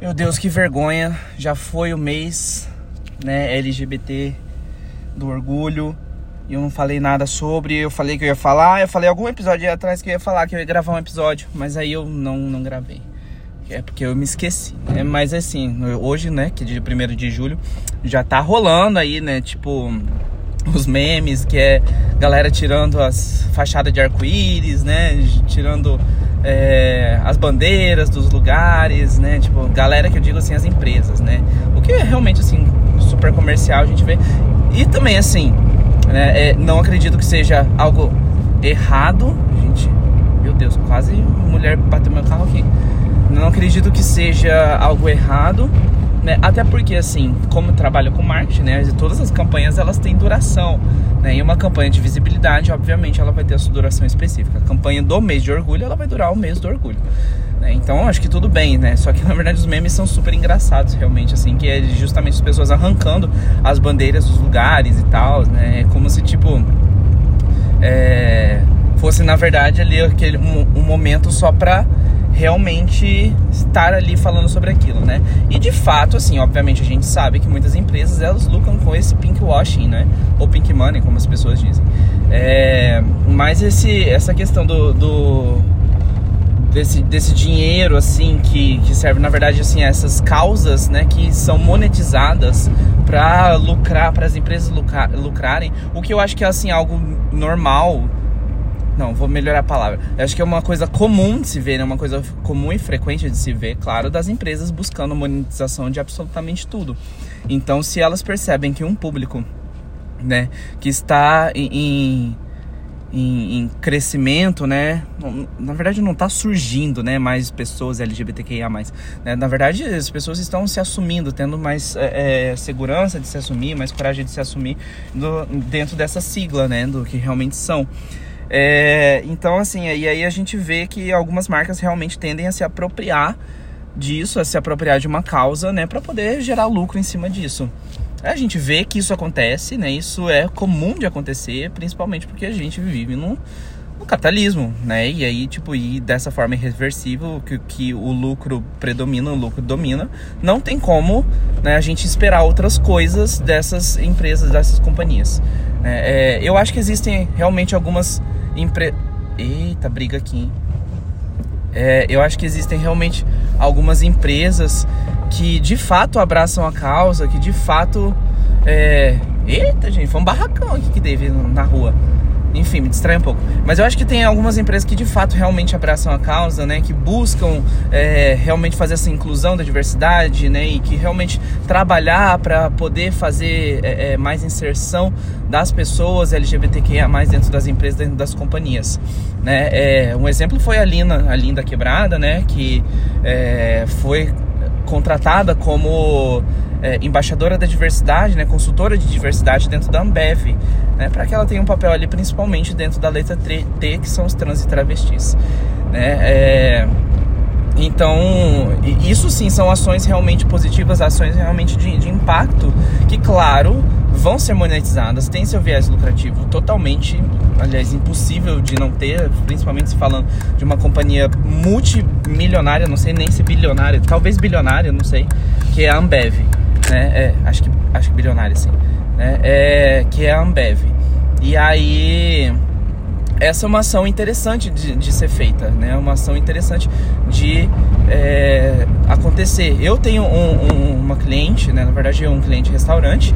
Meu Deus, que vergonha. Já foi o mês, né, LGBT do orgulho. E eu não falei nada sobre. Eu falei que eu ia falar. Eu falei algum episódio atrás que eu ia falar que eu ia gravar um episódio. Mas aí eu não, não gravei. É porque eu me esqueci. É, mas assim, hoje, né, que é dia 1 de julho, já tá rolando aí, né? Tipo, os memes, que é galera tirando as fachadas de arco-íris, né? Tirando é, as bandeiras dos lugares, né? Tipo, galera que eu digo assim, as empresas, né? O que é realmente assim, super comercial a gente vê. E também assim, né, é, não acredito que seja algo errado. Gente, meu Deus, quase mulher bateu meu carro aqui. Não acredito que seja algo errado né? Até porque, assim, como trabalho com marketing, né? Todas as campanhas elas têm duração. Né? E uma campanha de visibilidade, obviamente, ela vai ter a sua duração específica. A campanha do mês de orgulho, ela vai durar o mês do orgulho. Né? Então, acho que tudo bem, né? Só que, na verdade, os memes são super engraçados, realmente, assim, que é justamente as pessoas arrancando as bandeiras dos lugares e tal, né? É como se, tipo... É, fosse, na verdade, ali aquele, um, um momento só pra realmente estar ali falando sobre aquilo, né? E de fato, assim, obviamente a gente sabe que muitas empresas elas lucram com esse pink washing, né? Ou pink money, como as pessoas dizem. É, mas esse, essa questão do, do desse, desse dinheiro assim que, que serve na verdade assim essas causas, né? Que são monetizadas para lucrar, para as empresas lucrar, lucrarem, o que eu acho que é assim algo normal não, vou melhorar a palavra. Eu acho que é uma coisa comum de se ver, né? Uma coisa comum e frequente de se ver, claro, das empresas buscando monetização de absolutamente tudo. Então, se elas percebem que um público, né, que está em, em, em crescimento, né, na verdade não está surgindo, né, mais pessoas LGBTQIA+. Né? Na verdade, as pessoas estão se assumindo, tendo mais é, é, segurança de se assumir, mais coragem de se assumir do, dentro dessa sigla, né, do que realmente são. É, então, assim, aí a gente vê que algumas marcas realmente tendem a se apropriar disso, a se apropriar de uma causa, né, para poder gerar lucro em cima disso. A gente vê que isso acontece, né? Isso é comum de acontecer, principalmente porque a gente vive no capitalismo, né? E aí, tipo, e dessa forma irreversível, que, que o lucro predomina, o lucro domina, não tem como né, a gente esperar outras coisas dessas empresas, dessas companhias. É, é, eu acho que existem realmente algumas empre... Eita, briga aqui, hein? É, eu acho que existem realmente algumas empresas que de fato abraçam a causa, que de fato. É... Eita, gente, foi um barracão aqui que teve na rua enfim, me distrai um pouco. Mas eu acho que tem algumas empresas que de fato realmente abraçam a causa, né? Que buscam é, realmente fazer essa inclusão da diversidade, né? E que realmente trabalhar para poder fazer é, é, mais inserção das pessoas LGBTQIA dentro das empresas, dentro das companhias. Né? É, um exemplo foi a Lina, a Linda Quebrada, né? Que é, foi contratada como é, embaixadora da diversidade, né, consultora de diversidade dentro da Ambev, né, para que ela tenha um papel ali principalmente dentro da letra T, que são os trans e travestis. Né, é, então, isso sim são ações realmente positivas, ações realmente de, de impacto, que, claro, vão ser monetizadas, tem seu viés lucrativo totalmente, aliás, impossível de não ter, principalmente se falando de uma companhia multimilionária, não sei nem se bilionária, talvez bilionária, não sei, que é a Ambev, né? É, acho que, acho que bilionária, sim, né? É, que é a Ambev. E aí essa é uma ação interessante de, de ser feita, né? Uma ação interessante de é, acontecer. Eu tenho um, um, uma cliente, né? Na verdade, é um cliente restaurante,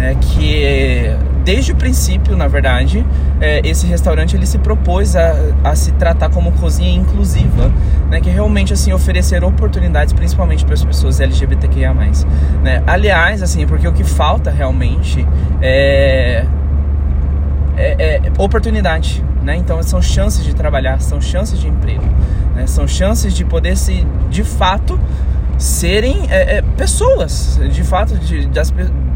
né? que desde o princípio, na verdade, é, esse restaurante ele se propôs a, a se tratar como cozinha inclusiva, né? Que realmente assim oferecer oportunidades, principalmente para as pessoas LGBTQIA+. Né? Aliás, assim, porque o que falta realmente é é, é, oportunidade, né? Então são chances de trabalhar, são chances de emprego, né? são chances de poder se, de fato, serem é, é, pessoas, de fato, de, das,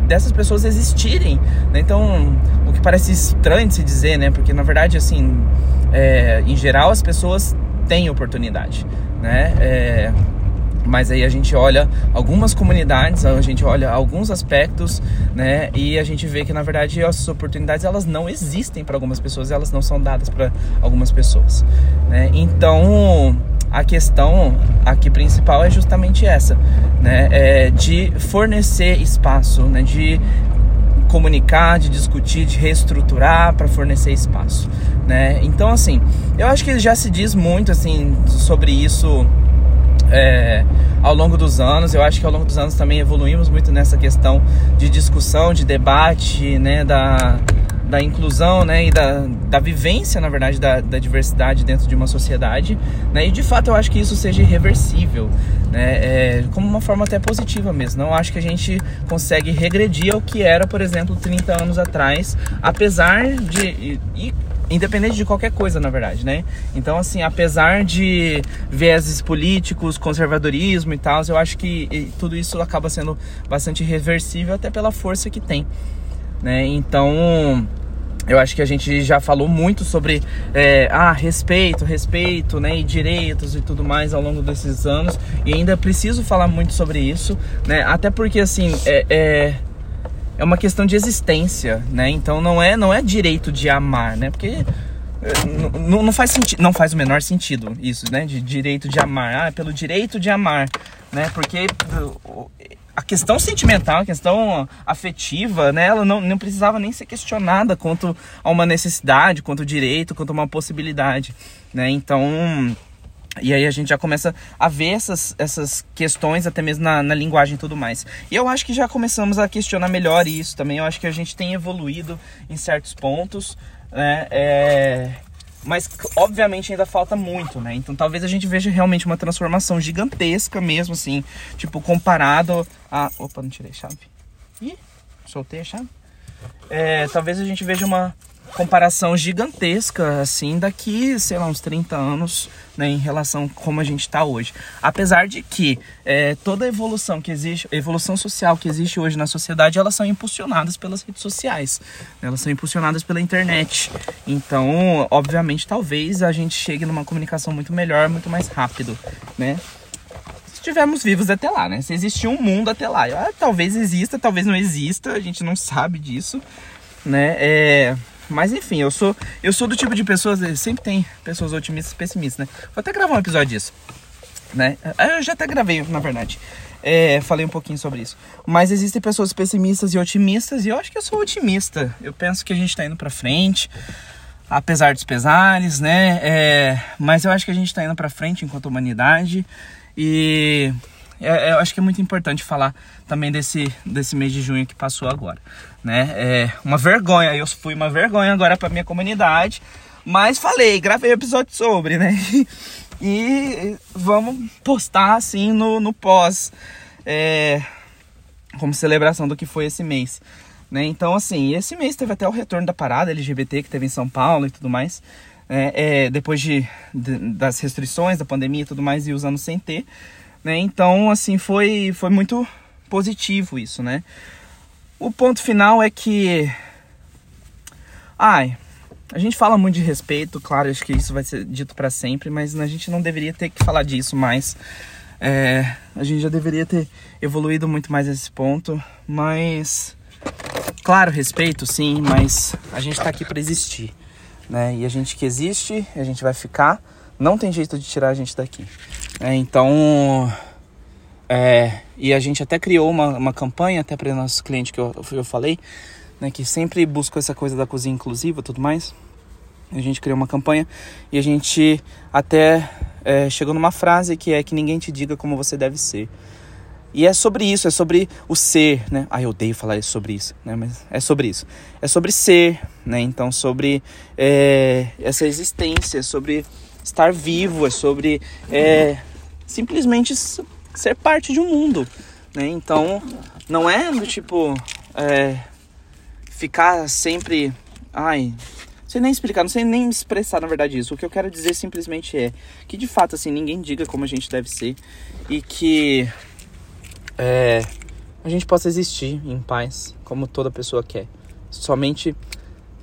dessas pessoas existirem. Né? Então, o que parece estranho de se dizer, né? Porque na verdade, assim, é, em geral, as pessoas têm oportunidade, né? É, mas aí a gente olha algumas comunidades, a gente olha alguns aspectos, né? E a gente vê que na verdade essas oportunidades elas não existem para algumas pessoas, elas não são dadas para algumas pessoas, né? Então a questão aqui principal é justamente essa, né? É de fornecer espaço, né? De comunicar, de discutir, de reestruturar para fornecer espaço, né? Então assim, eu acho que já se diz muito assim sobre isso é, ao longo dos anos. Eu acho que ao longo dos anos também evoluímos muito nessa questão de discussão, de debate, né, da, da inclusão né, e da, da vivência, na verdade, da, da diversidade dentro de uma sociedade. Né, e de fato eu acho que isso seja irreversível, né, é, como uma forma até positiva mesmo. Não acho que a gente consegue regredir ao que era, por exemplo, 30 anos atrás, apesar de. E, e independente de qualquer coisa, na verdade, né? Então, assim, apesar de vieses políticos, conservadorismo e tal, eu acho que tudo isso acaba sendo bastante reversível até pela força que tem, né? Então, eu acho que a gente já falou muito sobre é, ah, respeito, respeito, né, e direitos e tudo mais ao longo desses anos e ainda preciso falar muito sobre isso, né? Até porque assim é, é é uma questão de existência, né? Então não é não é direito de amar, né? Porque eh, não, faz sentido, não faz o menor sentido isso, né? De direito de amar, ah, pelo direito de amar, né? Porque questão sentimental, a questão afetiva, né? Ela não, não precisava nem ser questionada quanto a uma necessidade, quanto ao direito, quanto a uma possibilidade, né? Então e aí a gente já começa a ver essas, essas questões até mesmo na, na linguagem e tudo mais. E eu acho que já começamos a questionar melhor isso também. Eu acho que a gente tem evoluído em certos pontos, né? É... Mas obviamente ainda falta muito, né? Então talvez a gente veja realmente uma transformação gigantesca mesmo, assim, tipo, comparado a. Opa, não tirei a chave. Ih, soltei a chave. É, talvez a gente veja uma comparação gigantesca, assim, daqui, sei lá, uns 30 anos, né, em relação a como a gente está hoje. Apesar de que é, toda a evolução que existe, evolução social que existe hoje na sociedade, elas são impulsionadas pelas redes sociais, né, elas são impulsionadas pela internet. Então, obviamente, talvez a gente chegue numa comunicação muito melhor, muito mais rápido, né? Se estivermos vivos até lá, né? Se existir um mundo até lá. Ah, talvez exista, talvez não exista, a gente não sabe disso, né? É mas enfim, eu sou eu sou do tipo de pessoas, sempre tem pessoas otimistas e pessimistas, né? Vou até gravar um episódio disso, né? Eu já até gravei, na verdade. É, falei um pouquinho sobre isso. Mas existem pessoas pessimistas e otimistas, e eu acho que eu sou otimista. Eu penso que a gente tá indo pra frente, apesar dos pesares, né? É, mas eu acho que a gente tá indo pra frente enquanto humanidade. E é, eu acho que é muito importante falar também desse, desse mês de junho que passou agora, né? É uma vergonha, eu fui uma vergonha agora para minha comunidade, mas falei, gravei episódio sobre, né? E vamos postar assim no, no pós, é, como celebração do que foi esse mês. Né? Então, assim, esse mês teve até o retorno da parada LGBT que teve em São Paulo e tudo mais. É, é, depois de, de, das restrições da pandemia e tudo mais, e os anos sem ter. Né? Então, assim, foi, foi muito positivo isso, né? O ponto final é que. Ai, a gente fala muito de respeito, claro, acho que isso vai ser dito para sempre, mas a gente não deveria ter que falar disso mais. É, a gente já deveria ter evoluído muito mais nesse ponto, mas. Claro, respeito sim, mas a gente tá aqui para existir, né? E a gente que existe, a gente vai ficar, não tem jeito de tirar a gente daqui. É, então, é, e a gente até criou uma, uma campanha até para nossos clientes que eu, eu falei, né, que sempre buscam essa coisa da cozinha inclusiva tudo mais. A gente criou uma campanha e a gente até é, chegou numa frase que é que ninguém te diga como você deve ser. E é sobre isso, é sobre o ser, né? Ah, eu odeio falar sobre isso, né? Mas é sobre isso. É sobre ser, né? Então, sobre é, essa existência, sobre estar vivo, é sobre é, simplesmente ser parte de um mundo, né? Então, não é do tipo é, ficar sempre, ai, não sei nem explicar, não sei nem expressar na verdade isso. O que eu quero dizer simplesmente é que de fato assim ninguém diga como a gente deve ser e que é, a gente possa existir em paz, como toda pessoa quer. Somente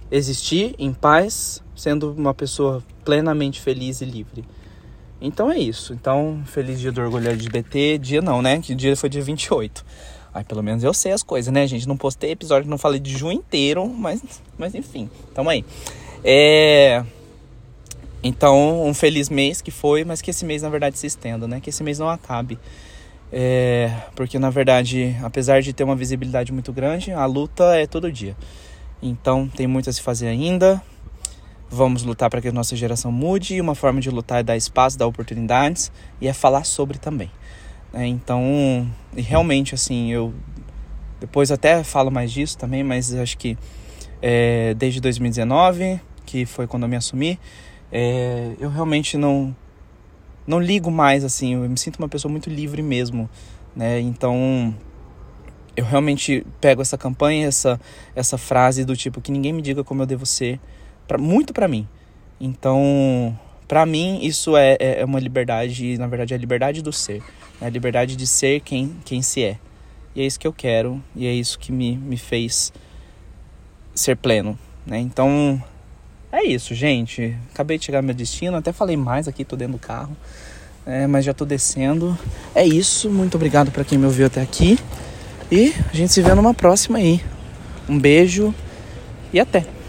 existir em paz, sendo uma pessoa plenamente feliz e livre. Então é isso. Então, feliz dia do orgulho LGBT. Dia não, né? Que dia foi dia 28. Aí pelo menos eu sei as coisas, né, gente? Não postei episódio, não falei de junho inteiro, mas, mas enfim, tamo aí. É... Então, um feliz mês que foi, mas que esse mês na verdade se estenda, né? Que esse mês não acabe. É, porque na verdade, apesar de ter uma visibilidade muito grande, a luta é todo dia. Então, tem muito a se fazer ainda. Vamos lutar para que a nossa geração mude e uma forma de lutar é dar espaço, dar oportunidades e é falar sobre também. É, então, e realmente assim, eu depois até falo mais disso também, mas acho que é, desde 2019, que foi quando eu me assumi, é, eu realmente não não ligo mais assim, eu me sinto uma pessoa muito livre mesmo, né? Então eu realmente pego essa campanha, essa essa frase do tipo que ninguém me diga como eu devo ser, pra, muito para mim. Então, para mim isso é, é, é uma liberdade, na verdade é a liberdade do ser, né? a liberdade de ser quem quem se é. E é isso que eu quero e é isso que me, me fez ser pleno, né? Então, é isso, gente. Acabei de chegar ao meu destino, até falei mais aqui, tô dentro do carro. É, mas já tô descendo. É isso, muito obrigado para quem me ouviu até aqui. E a gente se vê numa próxima aí. Um beijo e até!